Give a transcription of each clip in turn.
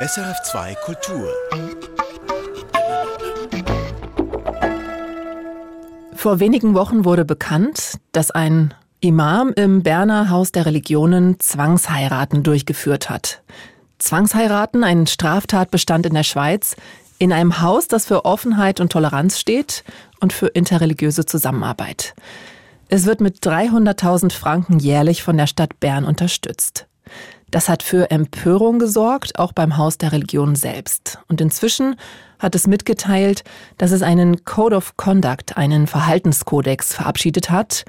SRF2 Kultur. Vor wenigen Wochen wurde bekannt, dass ein Imam im Berner Haus der Religionen Zwangsheiraten durchgeführt hat. Zwangsheiraten, ein Straftatbestand in der Schweiz, in einem Haus, das für Offenheit und Toleranz steht und für interreligiöse Zusammenarbeit. Es wird mit 300.000 Franken jährlich von der Stadt Bern unterstützt. Das hat für Empörung gesorgt, auch beim Haus der Religion selbst. Und inzwischen hat es mitgeteilt, dass es einen Code of Conduct, einen Verhaltenskodex verabschiedet hat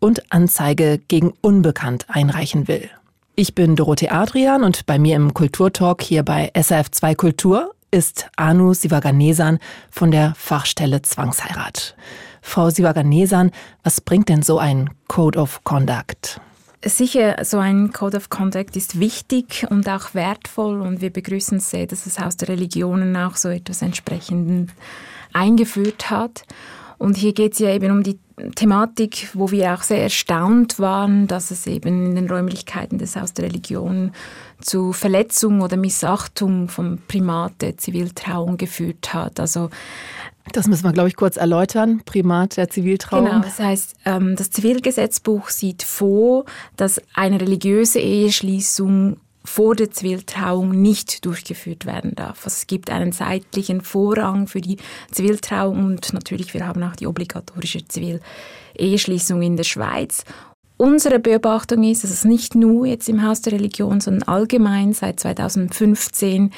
und Anzeige gegen Unbekannt einreichen will. Ich bin Dorothee Adrian und bei mir im Kulturtalk hier bei SRF2 Kultur ist Anu Sivaganesan von der Fachstelle Zwangsheirat. Frau Sivaganesan, was bringt denn so ein Code of Conduct? Sicher, so ein Code of Conduct ist wichtig und auch wertvoll und wir begrüßen sehr, dass das Haus der Religionen auch so etwas entsprechend eingeführt hat. Und hier geht es ja eben um die Thematik, wo wir auch sehr erstaunt waren, dass es eben in den Räumlichkeiten des Haus der Religion zu Verletzung oder Missachtung vom Primat der Ziviltrauung geführt hat. Also das müssen wir, glaube ich, kurz erläutern. Primat der Ziviltrauung. Genau, das heißt, ähm, das Zivilgesetzbuch sieht vor, dass eine religiöse Eheschließung vor der Ziviltrauung nicht durchgeführt werden darf. Also es gibt einen zeitlichen Vorrang für die Ziviltrauung und natürlich, wir haben auch die obligatorische Zivileheschließung in der Schweiz. Unsere Beobachtung ist, dass es nicht nur jetzt im Haus der Religion, sondern allgemein seit 2015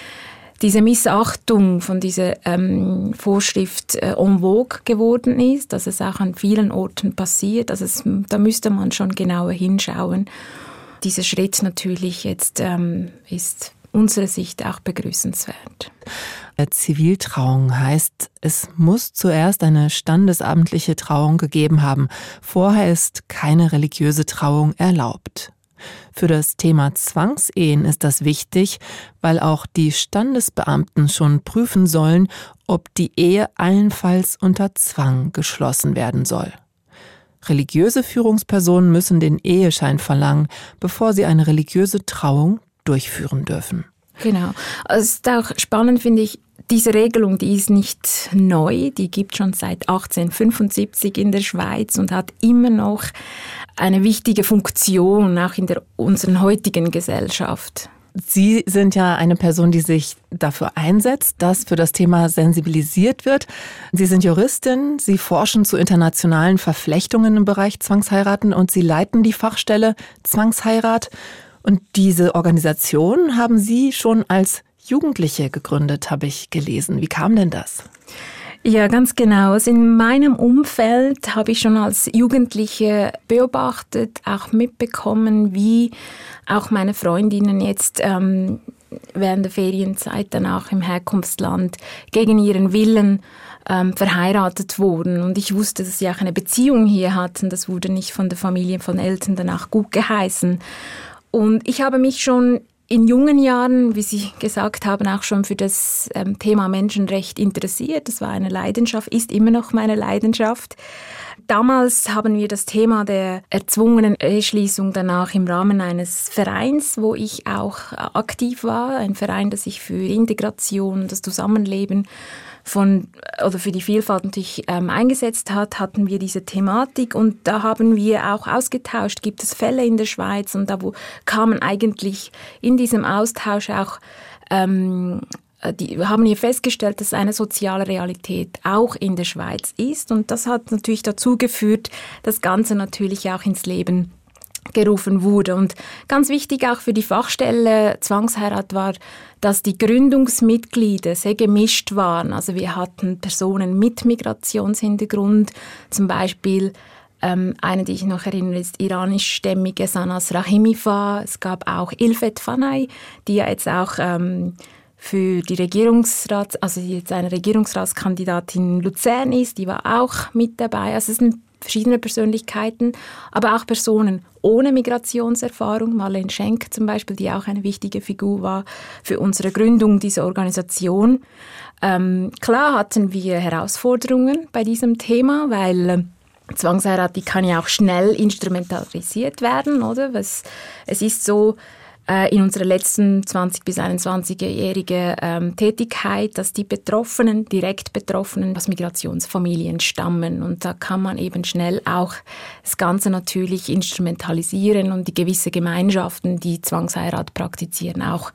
diese Missachtung von dieser ähm, Vorschrift äh, en vogue geworden ist, dass es auch an vielen Orten passiert. Also es, da müsste man schon genauer hinschauen dieser Schritt natürlich jetzt ähm, ist unserer Sicht auch begrüßenswert. Ziviltrauung heißt, es muss zuerst eine standesamtliche Trauung gegeben haben. Vorher ist keine religiöse Trauung erlaubt. Für das Thema Zwangsehen ist das wichtig, weil auch die Standesbeamten schon prüfen sollen, ob die Ehe allenfalls unter Zwang geschlossen werden soll. Religiöse Führungspersonen müssen den Eheschein verlangen, bevor sie eine religiöse Trauung durchführen dürfen. Genau. Es ist auch spannend, finde ich, diese Regelung, die ist nicht neu, die gibt schon seit 1875 in der Schweiz und hat immer noch eine wichtige Funktion, auch in der, unserer heutigen Gesellschaft. Sie sind ja eine Person, die sich dafür einsetzt, dass für das Thema sensibilisiert wird. Sie sind Juristin, Sie forschen zu internationalen Verflechtungen im Bereich Zwangsheiraten und Sie leiten die Fachstelle Zwangsheirat. Und diese Organisation haben Sie schon als Jugendliche gegründet, habe ich gelesen. Wie kam denn das? Ja, ganz genau. Also in meinem Umfeld habe ich schon als Jugendliche beobachtet, auch mitbekommen, wie auch meine Freundinnen jetzt ähm, während der Ferienzeit dann auch im Herkunftsland gegen ihren Willen ähm, verheiratet wurden. Und ich wusste, dass sie auch eine Beziehung hier hatten. Das wurde nicht von der Familie, von Eltern danach gut geheißen. Und ich habe mich schon in jungen Jahren, wie Sie gesagt haben, auch schon für das ähm, Thema Menschenrecht interessiert. Das war eine Leidenschaft, ist immer noch meine Leidenschaft. Damals haben wir das Thema der erzwungenen Eheschließung danach im Rahmen eines Vereins, wo ich auch aktiv war, ein Verein, das sich für Integration, das Zusammenleben von oder für die Vielfalt natürlich ähm, eingesetzt hat, hatten wir diese Thematik und da haben wir auch ausgetauscht, gibt es Fälle in der Schweiz und da wo kamen eigentlich in diesem Austausch auch ähm, die haben hier festgestellt, dass eine soziale Realität auch in der Schweiz ist und das hat natürlich dazu geführt, das Ganze natürlich auch ins Leben gerufen wurde. Und ganz wichtig auch für die Fachstelle Zwangsheirat war, dass die Gründungsmitglieder sehr gemischt waren. Also wir hatten Personen mit Migrationshintergrund, zum Beispiel ähm, eine, die ich noch erinnere, ist iranischstämmige Sanas Rahimifa. Es gab auch Ilfet Fanay, die ja jetzt auch ähm, für die Regierungsrats, also jetzt eine Regierungsratskandidatin in Luzern ist, die war auch mit dabei. Also es sind verschiedene Persönlichkeiten, aber auch Personen ohne Migrationserfahrung, Marlene Schenk zum Beispiel, die auch eine wichtige Figur war für unsere Gründung dieser Organisation. Ähm, klar hatten wir Herausforderungen bei diesem Thema, weil äh, Zwangsheirat, die kann ja auch schnell instrumentalisiert werden, oder? Was, es ist so, in unserer letzten 20 bis 21-jährige ähm, Tätigkeit, dass die Betroffenen, direkt Betroffenen aus Migrationsfamilien stammen. Und da kann man eben schnell auch das Ganze natürlich instrumentalisieren und die gewisse Gemeinschaften, die Zwangsheirat praktizieren, auch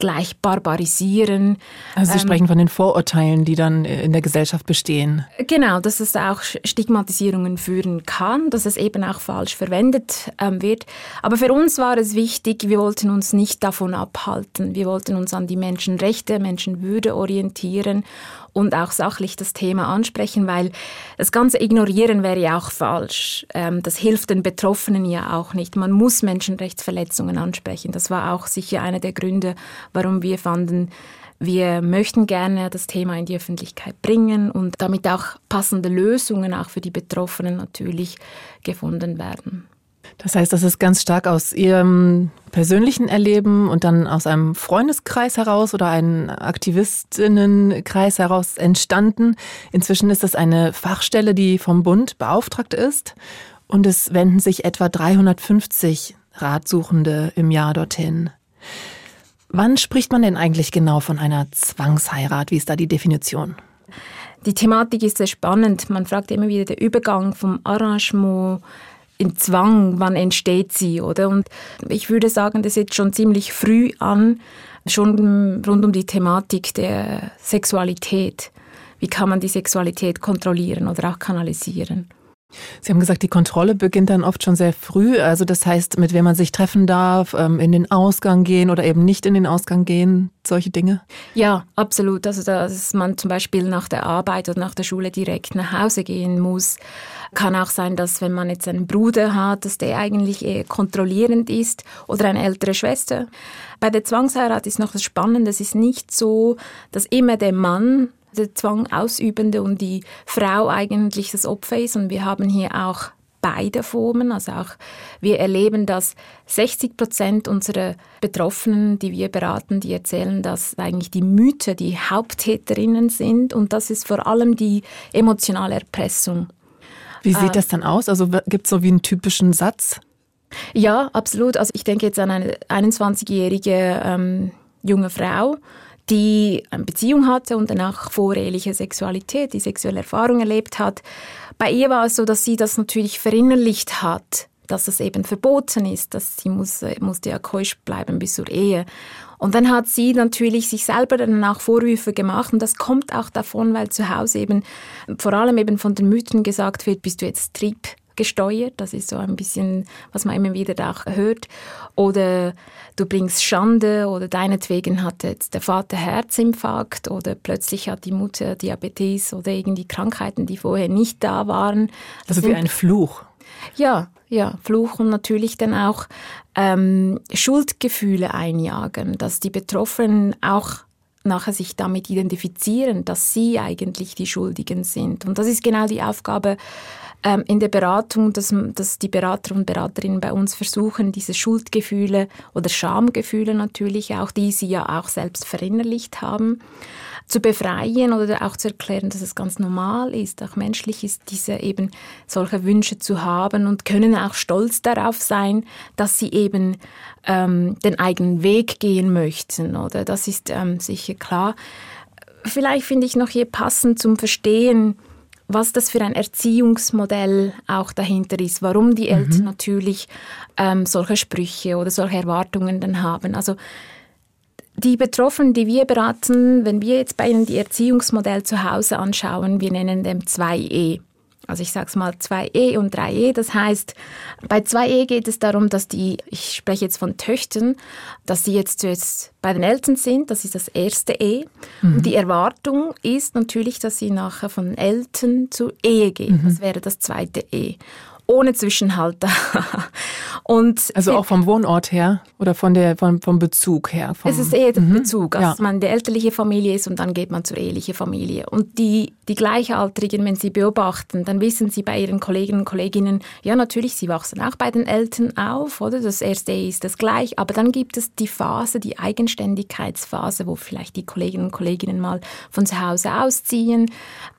gleich barbarisieren. Also Sie ähm, sprechen von den Vorurteilen, die dann in der Gesellschaft bestehen. Genau, dass es auch Stigmatisierungen führen kann, dass es eben auch falsch verwendet ähm, wird. Aber für uns war es wichtig, wir wollten uns nicht davon abhalten. Wir wollten uns an die Menschenrechte, Menschenwürde orientieren und auch sachlich das Thema ansprechen, weil das ganze Ignorieren wäre ja auch falsch. Ähm, das hilft den Betroffenen ja auch nicht. Man muss Menschenrechtsverletzungen ansprechen. Das war auch sicher einer der Gründe, warum wir fanden, wir möchten gerne das Thema in die Öffentlichkeit bringen und damit auch passende Lösungen auch für die Betroffenen natürlich gefunden werden. Das heißt, das ist ganz stark aus Ihrem persönlichen Erleben und dann aus einem Freundeskreis heraus oder einem Aktivistinnenkreis heraus entstanden. Inzwischen ist das eine Fachstelle, die vom Bund beauftragt ist und es wenden sich etwa 350 Ratsuchende im Jahr dorthin. Wann spricht man denn eigentlich genau von einer Zwangsheirat? Wie ist da die Definition? Die Thematik ist sehr spannend. Man fragt immer wieder der Übergang vom Arrangement in Zwang, wann entsteht sie, oder? Und ich würde sagen, das ist schon ziemlich früh an, schon rund um die Thematik der Sexualität. Wie kann man die Sexualität kontrollieren oder auch kanalisieren? Sie haben gesagt, die Kontrolle beginnt dann oft schon sehr früh. Also das heißt, mit wem man sich treffen darf, ähm, in den Ausgang gehen oder eben nicht in den Ausgang gehen, solche Dinge? Ja, absolut. Also dass man zum Beispiel nach der Arbeit oder nach der Schule direkt nach Hause gehen muss. Kann auch sein, dass wenn man jetzt einen Bruder hat, dass der eigentlich eher kontrollierend ist oder eine ältere Schwester. Bei der Zwangsheirat ist noch das Spannende, es ist nicht so, dass immer der Mann der Zwang ausübende und die Frau eigentlich das Opfer ist. Und wir haben hier auch beide Formen. Also auch wir erleben, dass 60 Prozent unserer Betroffenen, die wir beraten, die erzählen, dass eigentlich die Mütter die Haupttäterinnen sind. Und das ist vor allem die emotionale Erpressung. Wie sieht äh, das dann aus? Also gibt es so wie einen typischen Satz? Ja, absolut. Also ich denke jetzt an eine 21-jährige ähm, junge Frau, die eine Beziehung hatte und danach voreheliche Sexualität, die sexuelle Erfahrung erlebt hat. Bei ihr war es so, dass sie das natürlich verinnerlicht hat, dass es eben verboten ist, dass sie muss, musste ja keusch bleiben bis zur Ehe. Und dann hat sie natürlich sich selber danach Vorwürfe gemacht und das kommt auch davon, weil zu Hause eben vor allem eben von den Müttern gesagt wird, bist du jetzt Trieb gesteuert. Das ist so ein bisschen, was man immer wieder auch hört. Oder du bringst Schande oder deinetwegen hat jetzt der Vater Herzinfarkt oder plötzlich hat die Mutter Diabetes oder irgendwie Krankheiten, die vorher nicht da waren. Das also wie ein Fluch. Ja, ja, Fluch und natürlich dann auch ähm, Schuldgefühle einjagen, dass die Betroffenen auch nachher sich damit identifizieren, dass sie eigentlich die Schuldigen sind. Und das ist genau die Aufgabe ähm, in der Beratung, dass, dass die Berater und Beraterinnen bei uns versuchen, diese Schuldgefühle oder Schamgefühle natürlich auch, die sie ja auch selbst verinnerlicht haben, zu befreien oder auch zu erklären, dass es ganz normal ist, auch menschlich ist, diese eben solche Wünsche zu haben und können auch stolz darauf sein, dass sie eben ähm, den eigenen Weg gehen möchten. Oder das ist ähm, sicher klar. Vielleicht finde ich noch hier passend zum Verstehen, was das für ein Erziehungsmodell auch dahinter ist, warum die Eltern mhm. natürlich ähm, solche Sprüche oder solche Erwartungen dann haben. Also die Betroffenen, die wir beraten, wenn wir jetzt bei ihnen die Erziehungsmodell zu Hause anschauen, wir nennen dem 2E. Also ich sage es mal 2e und 3e. Das heißt, bei 2e geht es darum, dass die, ich spreche jetzt von Töchtern, dass sie jetzt zuerst bei den Eltern sind, das ist das erste E. Mhm. Und die Erwartung ist natürlich, dass sie nachher von Eltern zur Ehe gehen. Mhm. Das wäre das zweite E ohne Zwischenhalter. und also auch vom Wohnort her oder von der, vom, vom Bezug her? Vom, es ist eher der mhm. Bezug, also ja. dass man die elterliche Familie ist und dann geht man zur ehelichen Familie. Und die, die Gleichaltrigen, wenn sie beobachten, dann wissen sie bei ihren Kolleginnen und Kolleginnen, ja natürlich, sie wachsen auch bei den Eltern auf, oder? Das erste ist das gleich, aber dann gibt es die Phase, die Eigenständigkeitsphase, wo vielleicht die Kolleginnen und Kolleginnen mal von zu Hause ausziehen,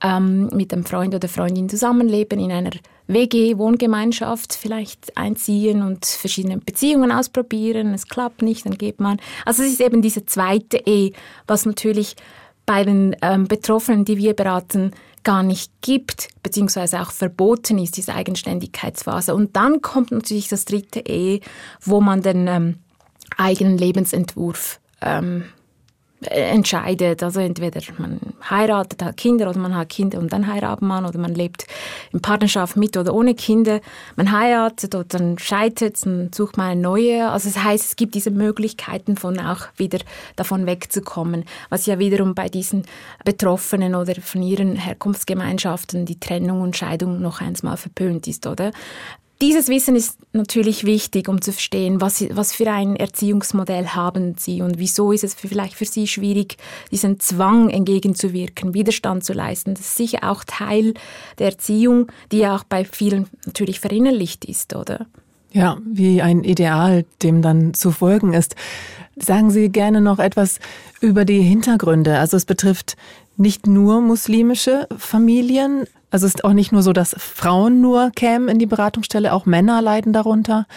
ähm, mit einem Freund oder Freundin zusammenleben in einer WG, Wohngemeinschaft vielleicht einziehen und verschiedene Beziehungen ausprobieren. Es klappt nicht, dann geht man. Also es ist eben diese zweite Ehe, was natürlich bei den ähm, Betroffenen, die wir beraten, gar nicht gibt, beziehungsweise auch verboten ist, diese Eigenständigkeitsphase. Und dann kommt natürlich das dritte Ehe, wo man den ähm, eigenen Lebensentwurf ähm, entscheidet. Also entweder man heiratet, hat Kinder oder man hat Kinder und dann heiratet man oder man lebt in Partnerschaft mit oder ohne Kinder. Man heiratet oder dann scheitert, dann sucht man eine neue. Also das heißt, es gibt diese Möglichkeiten von auch wieder davon wegzukommen, was ja wiederum bei diesen Betroffenen oder von ihren Herkunftsgemeinschaften die Trennung und Scheidung noch einmal verpönt ist, oder? Dieses Wissen ist natürlich wichtig, um zu verstehen, was, was für ein Erziehungsmodell haben Sie und wieso ist es vielleicht für Sie schwierig, diesem Zwang entgegenzuwirken, Widerstand zu leisten. Das ist sicher auch Teil der Erziehung, die ja auch bei vielen natürlich verinnerlicht ist, oder? Ja, wie ein Ideal, dem dann zu folgen ist. Sagen Sie gerne noch etwas über die Hintergründe. Also es betrifft nicht nur muslimische Familien, also es ist auch nicht nur so, dass Frauen nur kämen in die Beratungsstelle, auch Männer leiden darunter.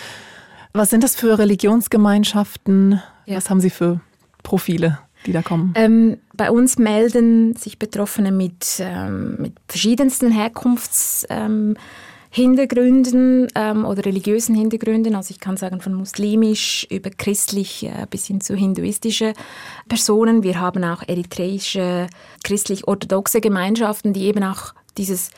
Was sind das für Religionsgemeinschaften? Ja. Was haben Sie für Profile, die da kommen? Ähm, bei uns melden sich Betroffene mit, ähm, mit verschiedensten Herkunftshintergründen Ähm, ähm, oder religiösen Hintergründen. Also ich kann sagen von muslimisch über christlich äh, bis hin zu hinduistische Personen. Wir haben auch eritreische christlich-orthodoxe Gemeinschaften, die eben auch dieses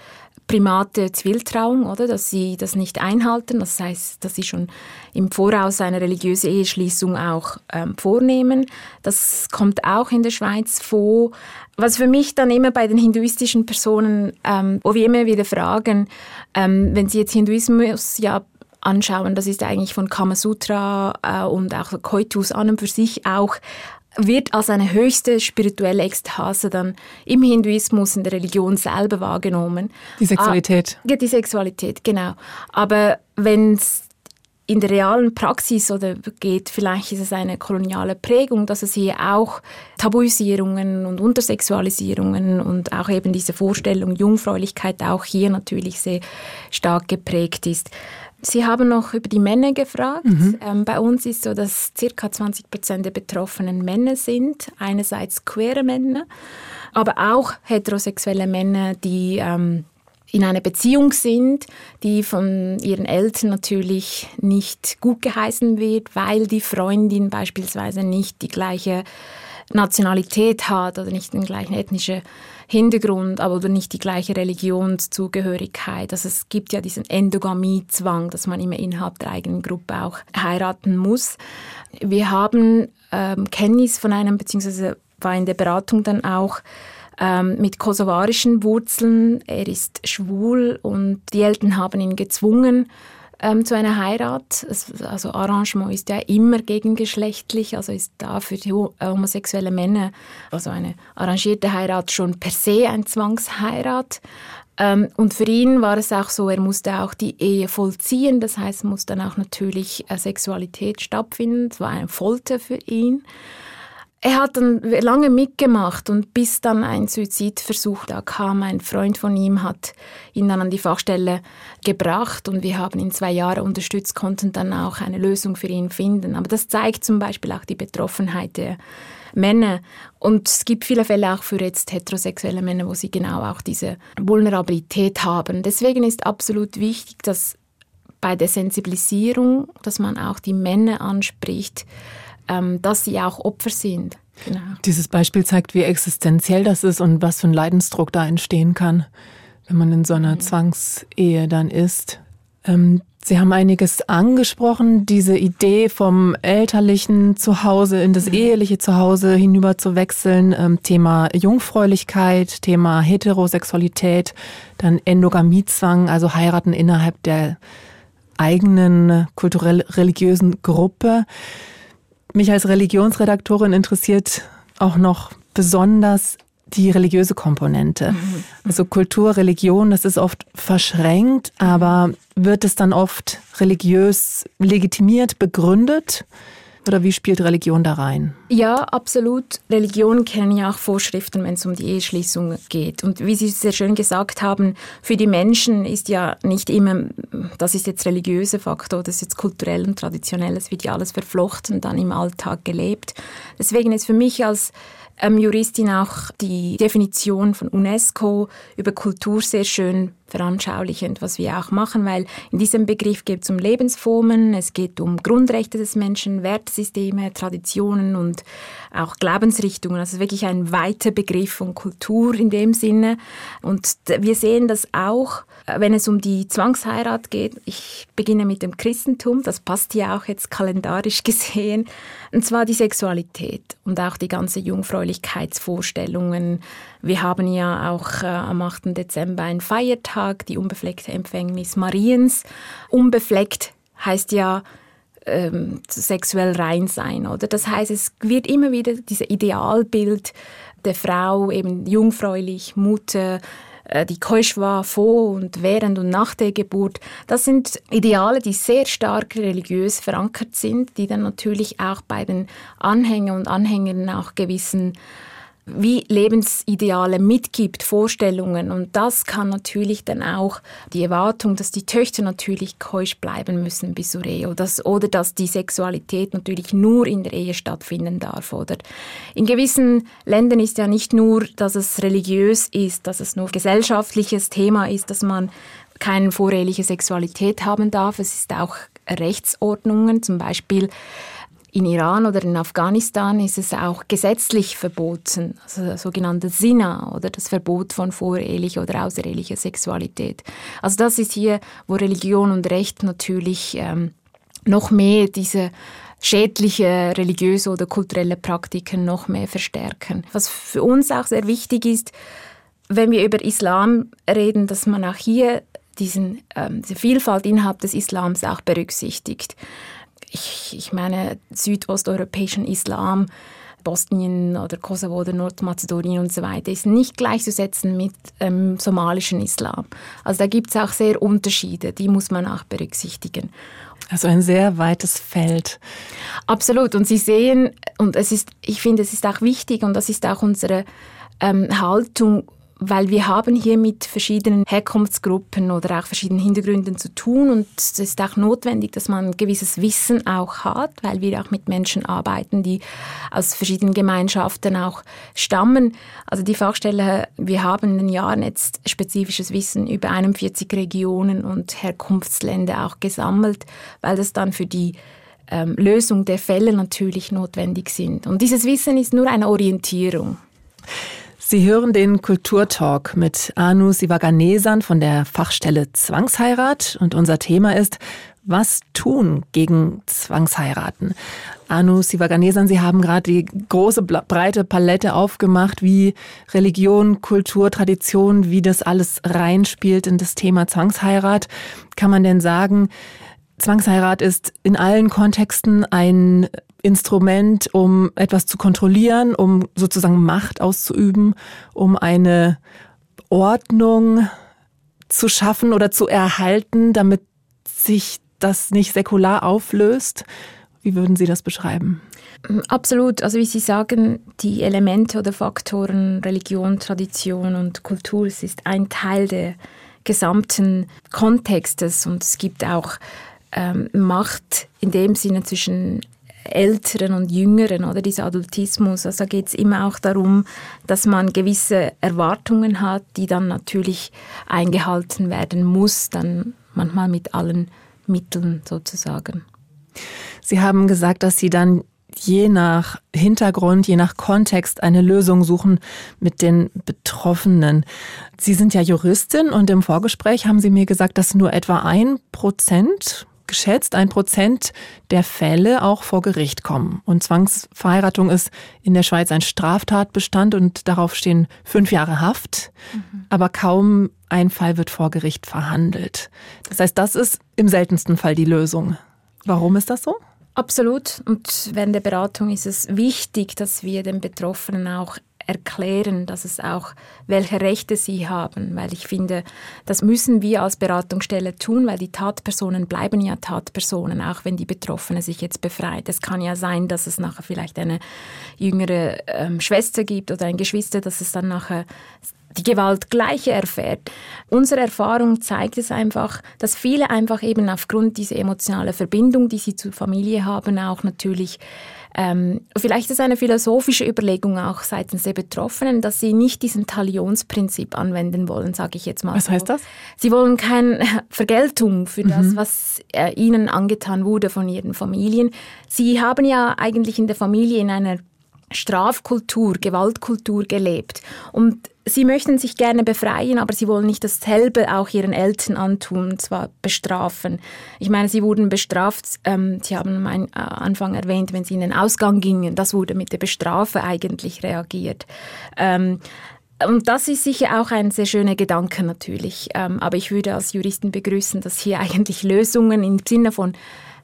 Primate Ziviltrauung, oder, dass sie das nicht einhalten. Das heißt, dass sie schon im Voraus eine religiöse Eheschließung auch ähm, vornehmen. Das kommt auch in der Schweiz vor. Was für mich dann immer bei den hinduistischen Personen, ähm, wo wir immer wieder fragen, ähm, wenn sie jetzt Hinduismus ja anschauen, das ist eigentlich von Kamasutra äh, und auch Koitus an und für sich auch wird als eine höchste spirituelle Ekstase dann im Hinduismus, in der Religion selber wahrgenommen. Die Sexualität. Ah, ja, die Sexualität, genau. Aber wenn es in der realen Praxis oder geht, vielleicht ist es eine koloniale Prägung, dass es hier auch Tabuisierungen und Untersexualisierungen und auch eben diese Vorstellung Jungfräulichkeit auch hier natürlich sehr stark geprägt ist. Sie haben noch über die Männer gefragt. Mhm. Ähm, bei uns ist so, dass circa 20 Prozent der Betroffenen Männer sind. Einerseits queere Männer, aber auch heterosexuelle Männer, die ähm, in einer Beziehung sind, die von ihren Eltern natürlich nicht gut geheißen wird, weil die Freundin beispielsweise nicht die gleiche Nationalität hat oder nicht den gleichen ethnischen Hintergrund, aber oder nicht die gleiche Religionszugehörigkeit. Also es gibt ja diesen Endogamiezwang, dass man immer innerhalb der eigenen Gruppe auch heiraten muss. Wir haben ähm, Kenntnis von einem, beziehungsweise war in der Beratung dann auch ähm, mit kosovarischen Wurzeln. Er ist schwul und die Eltern haben ihn gezwungen, ähm, zu einer Heirat. also Arrangement ist ja immer gegengeschlechtlich, also ist da für die äh, homosexuelle Männer, also eine arrangierte Heirat schon per se ein Zwangsheirat. Ähm, und für ihn war es auch so, er musste auch die Ehe vollziehen, das heißt, muss dann auch natürlich äh, Sexualität stattfinden. Es war eine Folter für ihn. Er hat dann lange mitgemacht und bis dann ein Suizidversuch da kam. Ein Freund von ihm hat ihn dann an die Fachstelle gebracht und wir haben ihn zwei Jahre unterstützt, konnten dann auch eine Lösung für ihn finden. Aber das zeigt zum Beispiel auch die Betroffenheit der Männer. Und es gibt viele Fälle auch für jetzt heterosexuelle Männer, wo sie genau auch diese Vulnerabilität haben. Deswegen ist absolut wichtig, dass bei der Sensibilisierung, dass man auch die Männer anspricht, ähm, dass sie auch Opfer sind. Genau. Dieses Beispiel zeigt, wie existenziell das ist und was für ein Leidensdruck da entstehen kann, wenn man in so einer mhm. Zwangsehe dann ist. Ähm, Sie haben einiges angesprochen, diese Idee vom elterlichen Zuhause in das mhm. eheliche Zuhause hinüber zu wechseln. Ähm, Thema Jungfräulichkeit, Thema Heterosexualität, dann Endogamiezwang, also heiraten innerhalb der eigenen kulturell-religiösen Gruppe. Mich als Religionsredaktorin interessiert auch noch besonders die religiöse Komponente. Mhm. Also Kultur, Religion, das ist oft verschränkt, aber wird es dann oft religiös legitimiert, begründet? Oder wie spielt Religion da rein? Ja, absolut. Religionen kennen ja auch Vorschriften, wenn es um die Eheschließung geht. Und wie Sie sehr schön gesagt haben, für die Menschen ist ja nicht immer, das ist jetzt religiöse Faktor, das ist jetzt kulturell und traditionell, es wird ja alles verflochten, dann im Alltag gelebt. Deswegen ist für mich als Juristin auch die Definition von UNESCO über Kultur sehr schön veranschaulichend, was wir auch machen, weil in diesem Begriff geht es um Lebensformen, es geht um Grundrechte des Menschen, Wertesysteme, Traditionen und auch Glaubensrichtungen. Also wirklich ein weiter Begriff von Kultur in dem Sinne. Und wir sehen das auch, wenn es um die Zwangsheirat geht. Ich beginne mit dem Christentum, das passt ja auch jetzt kalendarisch gesehen. Und zwar die Sexualität und auch die ganze Jungfräulichkeitsvorstellungen. Wir haben ja auch äh, am 8. Dezember einen Feiertag, die unbefleckte Empfängnis Mariens. Unbefleckt heißt ja ähm, sexuell rein sein, oder? Das heißt, es wird immer wieder dieses Idealbild der Frau, eben jungfräulich, Mutter, die keusch vor und während und nach der Geburt. Das sind Ideale, die sehr stark religiös verankert sind, die dann natürlich auch bei den Anhängern und Anhängern auch gewissen wie Lebensideale mitgibt, Vorstellungen. Und das kann natürlich dann auch die Erwartung, dass die Töchter natürlich keusch bleiben müssen bis zur Ehe oder dass, oder dass die Sexualität natürlich nur in der Ehe stattfinden darf. Oder in gewissen Ländern ist ja nicht nur, dass es religiös ist, dass es nur gesellschaftliches Thema ist, dass man keine voreheliche Sexualität haben darf. Es ist auch Rechtsordnungen, zum Beispiel in Iran oder in Afghanistan ist es auch gesetzlich verboten, also sogenannte Sina oder das Verbot von vorehelicher oder außerehelicher Sexualität. Also das ist hier, wo Religion und Recht natürlich ähm, noch mehr diese schädliche religiöse oder kulturelle Praktiken noch mehr verstärken. Was für uns auch sehr wichtig ist, wenn wir über Islam reden, dass man auch hier diesen, ähm, diese Vielfalt innerhalb des Islams auch berücksichtigt ich, ich meine, südosteuropäischen Islam, Bosnien oder Kosovo oder Nordmazedonien und so weiter, ist nicht gleichzusetzen mit ähm, somalischen Islam. Also da gibt es auch sehr Unterschiede, die muss man auch berücksichtigen. Also ein sehr weites Feld. Absolut. Und Sie sehen, und es ist, ich finde, es ist auch wichtig und das ist auch unsere ähm, Haltung weil wir haben hier mit verschiedenen Herkunftsgruppen oder auch verschiedenen Hintergründen zu tun und es ist auch notwendig, dass man ein gewisses Wissen auch hat, weil wir auch mit Menschen arbeiten, die aus verschiedenen Gemeinschaften auch stammen. Also die Fachstelle, wir haben in den Jahren jetzt spezifisches Wissen über 41 Regionen und Herkunftsländer auch gesammelt, weil das dann für die ähm, Lösung der Fälle natürlich notwendig sind. Und dieses Wissen ist nur eine Orientierung. Sie hören den Kulturtalk mit Anu Sivaganesan von der Fachstelle Zwangsheirat und unser Thema ist was tun gegen Zwangsheiraten? Anu Sivaganesan, Sie haben gerade die große breite Palette aufgemacht, wie Religion, Kultur, Tradition, wie das alles reinspielt in das Thema Zwangsheirat. Kann man denn sagen, Zwangsheirat ist in allen Kontexten ein Instrument, um etwas zu kontrollieren, um sozusagen Macht auszuüben, um eine Ordnung zu schaffen oder zu erhalten, damit sich das nicht säkular auflöst. Wie würden Sie das beschreiben? Absolut. Also wie Sie sagen, die Elemente oder Faktoren Religion, Tradition und Kultur, es ist ein Teil der gesamten Kontextes und es gibt auch ähm, Macht in dem Sinne zwischen Älteren und Jüngeren oder dieser Adultismus. Also geht es immer auch darum, dass man gewisse Erwartungen hat, die dann natürlich eingehalten werden muss, dann manchmal mit allen Mitteln sozusagen. Sie haben gesagt, dass Sie dann je nach Hintergrund, je nach Kontext eine Lösung suchen mit den Betroffenen. Sie sind ja Juristin und im Vorgespräch haben Sie mir gesagt, dass nur etwa ein Prozent geschätzt ein Prozent der Fälle auch vor Gericht kommen. Und Zwangsverheiratung ist in der Schweiz ein Straftatbestand und darauf stehen fünf Jahre Haft. Mhm. Aber kaum ein Fall wird vor Gericht verhandelt. Das heißt, das ist im seltensten Fall die Lösung. Warum ist das so? Absolut. Und während der Beratung ist es wichtig, dass wir den Betroffenen auch erklären, dass es auch, welche Rechte sie haben, weil ich finde, das müssen wir als Beratungsstelle tun, weil die Tatpersonen bleiben ja Tatpersonen, auch wenn die Betroffene sich jetzt befreit. Es kann ja sein, dass es nachher vielleicht eine jüngere ähm, Schwester gibt oder ein Geschwister, dass es dann nachher die Gewalt gleiche erfährt. Unsere Erfahrung zeigt es einfach, dass viele einfach eben aufgrund dieser emotionalen Verbindung, die sie zur Familie haben, auch natürlich ähm, vielleicht ist eine philosophische Überlegung auch seitens der Betroffenen, dass sie nicht diesen Talionsprinzip anwenden wollen, sage ich jetzt mal. Was heißt das? Sie wollen keine Vergeltung für mhm. das, was äh, ihnen angetan wurde von ihren Familien. Sie haben ja eigentlich in der Familie in einer Strafkultur, Gewaltkultur gelebt. Und sie möchten sich gerne befreien, aber sie wollen nicht dasselbe auch ihren Eltern antun, und zwar bestrafen. Ich meine, sie wurden bestraft, ähm, Sie haben am äh, Anfang erwähnt, wenn sie in den Ausgang gingen, das wurde mit der Bestrafe eigentlich reagiert. Ähm, und das ist sicher auch ein sehr schöner Gedanke natürlich. Ähm, aber ich würde als Juristen begrüßen, dass hier eigentlich Lösungen im Sinne von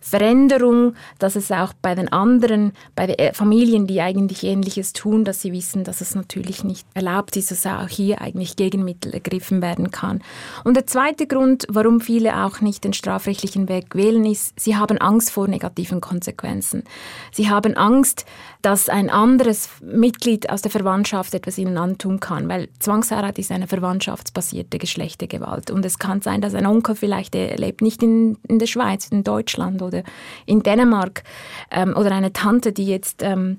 Veränderung, dass es auch bei den anderen, bei den äh, Familien, die eigentlich Ähnliches tun, dass sie wissen, dass es natürlich nicht erlaubt ist, dass auch hier eigentlich Gegenmittel ergriffen werden kann. Und der zweite Grund, warum viele auch nicht den strafrechtlichen Weg wählen, ist, sie haben Angst vor negativen Konsequenzen. Sie haben Angst, dass ein anderes Mitglied aus der Verwandtschaft etwas ihnen antun kann, weil Zwangsheirat ist eine verwandtschaftsbasierte Geschlechtergewalt. Und es kann sein, dass ein Onkel vielleicht, lebt nicht in, in der Schweiz, in Deutschland oder in Dänemark ähm, oder eine Tante, die jetzt ähm,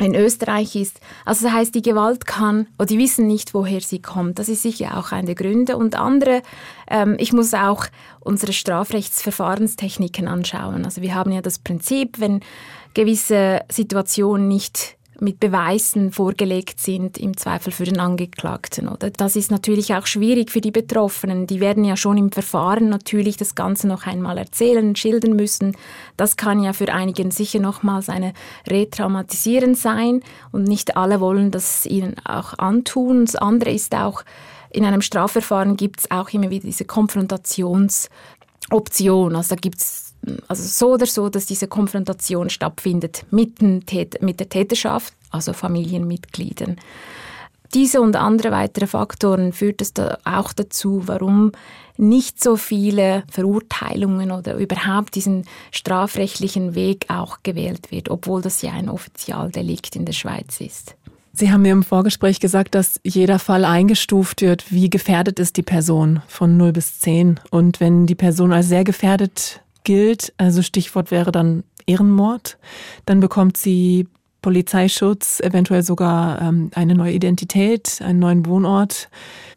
in Österreich ist. Also das heißt, die Gewalt kann, oder die wissen nicht, woher sie kommt. Das ist sicher auch einer der Gründe. Und andere, ähm, ich muss auch unsere Strafrechtsverfahrenstechniken anschauen. Also wir haben ja das Prinzip, wenn gewisse Situationen nicht mit Beweisen vorgelegt sind, im Zweifel für den Angeklagten. Oder? Das ist natürlich auch schwierig für die Betroffenen. Die werden ja schon im Verfahren natürlich das Ganze noch einmal erzählen, schildern müssen. Das kann ja für einigen sicher nochmals eine Retraumatisierend sein und nicht alle wollen das ihnen auch antun. Das andere ist auch, in einem Strafverfahren gibt es auch immer wieder diese Konfrontationsoption. Also da gibt es also so oder so, dass diese Konfrontation stattfindet mit, mit der Täterschaft, also Familienmitgliedern. Diese und andere weitere Faktoren führt es da auch dazu, warum nicht so viele Verurteilungen oder überhaupt diesen strafrechtlichen Weg auch gewählt wird, obwohl das ja ein Offizialdelikt in der Schweiz ist. Sie haben mir im Vorgespräch gesagt, dass jeder Fall eingestuft wird, wie gefährdet ist die Person von 0 bis 10. Und wenn die Person als sehr gefährdet gilt, also Stichwort wäre dann Ehrenmord, dann bekommt sie Polizeischutz, eventuell sogar ähm, eine neue Identität, einen neuen Wohnort.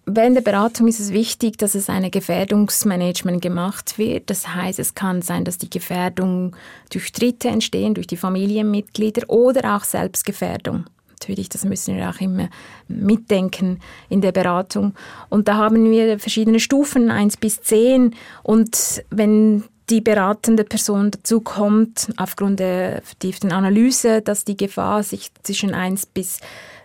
Während der Beratung ist es wichtig, dass es eine Gefährdungsmanagement gemacht wird. Das heißt, es kann sein, dass die Gefährdung durch Dritte entstehen, durch die Familienmitglieder oder auch Selbstgefährdung. Natürlich, das müssen wir auch immer mitdenken in der Beratung. Und da haben wir verschiedene Stufen, eins bis zehn. Und wenn die beratende Person dazu kommt, aufgrund der vertieften Analyse, dass die Gefahr sich zwischen 1 bis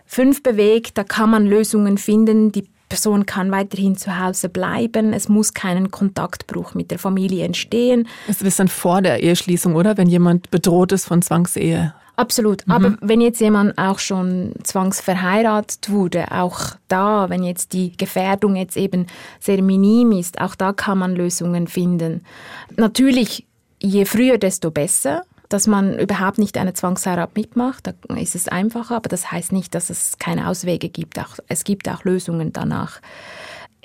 5 bewegt. Da kann man Lösungen finden. Die Person kann weiterhin zu Hause bleiben. Es muss keinen Kontaktbruch mit der Familie entstehen. Es ist dann vor der Eheschließung, oder? Wenn jemand bedroht ist von Zwangsehe. Absolut. Mhm. Aber wenn jetzt jemand auch schon zwangsverheiratet wurde, auch da, wenn jetzt die Gefährdung jetzt eben sehr minim ist, auch da kann man Lösungen finden. Natürlich, je früher, desto besser. Dass man überhaupt nicht eine Zwangsheirat mitmacht, da ist es einfacher, aber das heißt nicht, dass es keine Auswege gibt. Auch, es gibt auch Lösungen danach.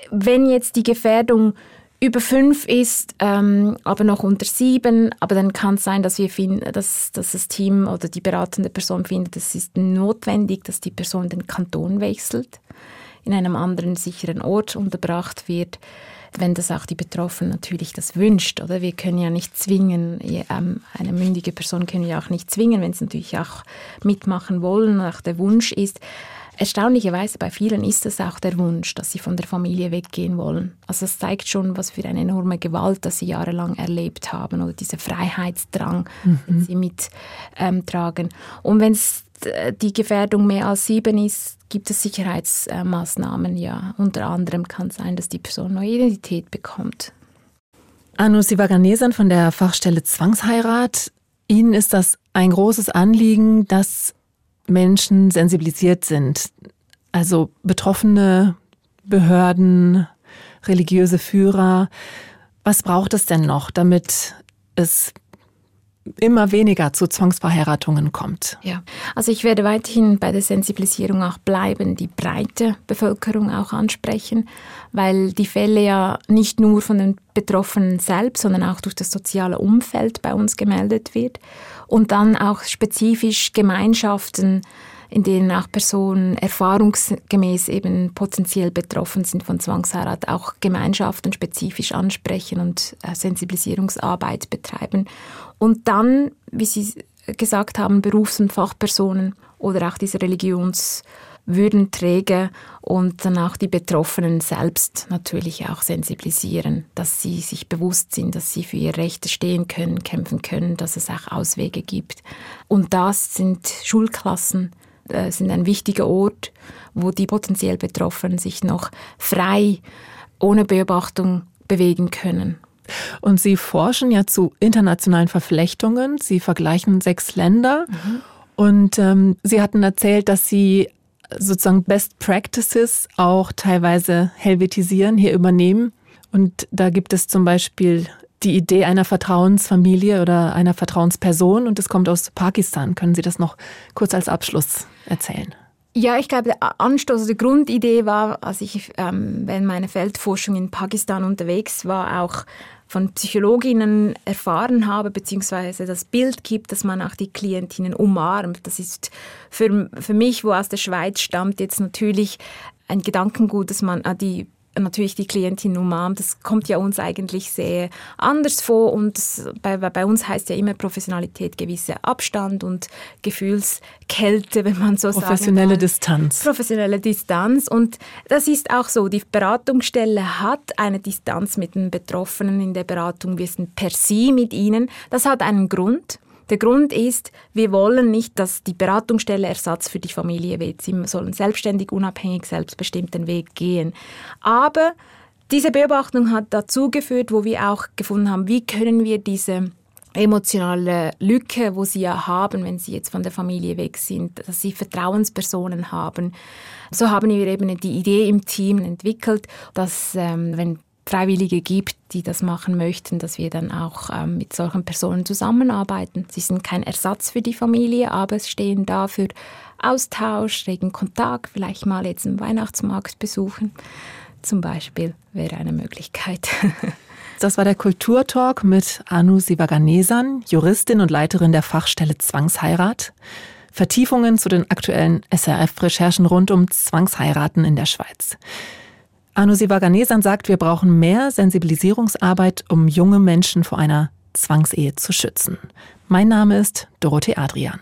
Wenn jetzt die Gefährdung über fünf ist, ähm, aber noch unter sieben. Aber dann kann es sein, dass wir finden, dass, dass das Team oder die beratende Person findet, es ist notwendig, dass die Person den Kanton wechselt, in einem anderen sicheren Ort unterbracht wird, wenn das auch die Betroffene natürlich das wünscht. Oder wir können ja nicht zwingen, ähm, eine mündige Person können wir auch nicht zwingen, wenn sie natürlich auch mitmachen wollen, auch der Wunsch ist. Erstaunlicherweise bei vielen ist es auch der Wunsch, dass sie von der Familie weggehen wollen. Also es zeigt schon, was für eine enorme Gewalt, dass sie jahrelang erlebt haben oder dieser Freiheitsdrang, mhm. den sie mittragen. Ähm, Und wenn es äh, die Gefährdung mehr als sieben ist, gibt es Sicherheitsmaßnahmen. Ja, unter anderem kann es sein, dass die Person neue Identität bekommt. Anu Sivaganesan von der Fachstelle Zwangsheirat. Ihnen ist das ein großes Anliegen, dass Menschen sensibilisiert sind, Also Betroffene, Behörden, religiöse Führer. Was braucht es denn noch, damit es immer weniger zu Zwangsverheiratungen kommt. Ja, also ich werde weiterhin bei der Sensibilisierung auch bleiben, die breite Bevölkerung auch ansprechen, weil die Fälle ja nicht nur von den Betroffenen selbst, sondern auch durch das soziale Umfeld bei uns gemeldet wird und dann auch spezifisch Gemeinschaften in denen auch Personen erfahrungsgemäß eben potenziell betroffen sind von Zwangsheirat, auch Gemeinschaften spezifisch ansprechen und äh, Sensibilisierungsarbeit betreiben. Und dann, wie Sie gesagt haben, Berufs- und Fachpersonen oder auch diese Religionswürdenträger und dann auch die Betroffenen selbst natürlich auch sensibilisieren, dass sie sich bewusst sind, dass sie für ihre Rechte stehen können, kämpfen können, dass es auch Auswege gibt. Und das sind Schulklassen, äh, sind ein wichtiger Ort, wo die potenziell Betroffenen sich noch frei, ohne Beobachtung bewegen können. Und Sie forschen ja zu internationalen Verflechtungen. Sie vergleichen sechs Länder. Mhm. Und ähm, Sie hatten erzählt, dass Sie sozusagen Best Practices auch teilweise helvetisieren, hier übernehmen. Und da gibt es zum Beispiel die Idee einer Vertrauensfamilie oder einer Vertrauensperson und es kommt aus Pakistan. Können Sie das noch kurz als Abschluss erzählen? Ja, ich glaube, der Anstoß, die Grundidee war, als ich ähm, während meiner Feldforschung in Pakistan unterwegs war, auch von Psychologinnen erfahren habe, beziehungsweise das Bild gibt, dass man auch die Klientinnen umarmt. Das ist für, für mich, wo aus der Schweiz stammt, jetzt natürlich ein Gedankengut, dass man die natürlich die Klientin umarmt. Das kommt ja uns eigentlich sehr anders vor und das, bei, bei uns heißt ja immer Professionalität gewisser Abstand und Gefühlskälte, wenn man so sagt. Professionelle Distanz. Professionelle Distanz und das ist auch so. Die Beratungsstelle hat eine Distanz mit den Betroffenen in der Beratung. Wir sind per sie mit ihnen. Das hat einen Grund. Der Grund ist, wir wollen nicht, dass die Beratungsstelle Ersatz für die Familie wird. Sie sollen selbstständig, unabhängig, selbstbestimmt den Weg gehen. Aber diese Beobachtung hat dazu geführt, wo wir auch gefunden haben, wie können wir diese emotionale Lücke, wo sie ja haben, wenn sie jetzt von der Familie weg sind, dass sie Vertrauenspersonen haben. So haben wir eben die Idee im Team entwickelt, dass ähm, wenn Freiwillige gibt, die das machen möchten, dass wir dann auch ähm, mit solchen Personen zusammenarbeiten. Sie sind kein Ersatz für die Familie, aber stehen da für Austausch, regen Kontakt, vielleicht mal jetzt einen Weihnachtsmarkt besuchen. Zum Beispiel wäre eine Möglichkeit. Das war der Kulturtalk mit Anu Sivaganesan, Juristin und Leiterin der Fachstelle Zwangsheirat. Vertiefungen zu den aktuellen SRF-Recherchen rund um Zwangsheiraten in der Schweiz. Anusi Vaganesan sagt, wir brauchen mehr Sensibilisierungsarbeit, um junge Menschen vor einer Zwangsehe zu schützen. Mein Name ist Dorothee Adrian.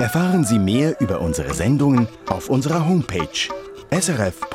Erfahren Sie mehr über unsere Sendungen auf unserer Homepage srf.ch-kultur.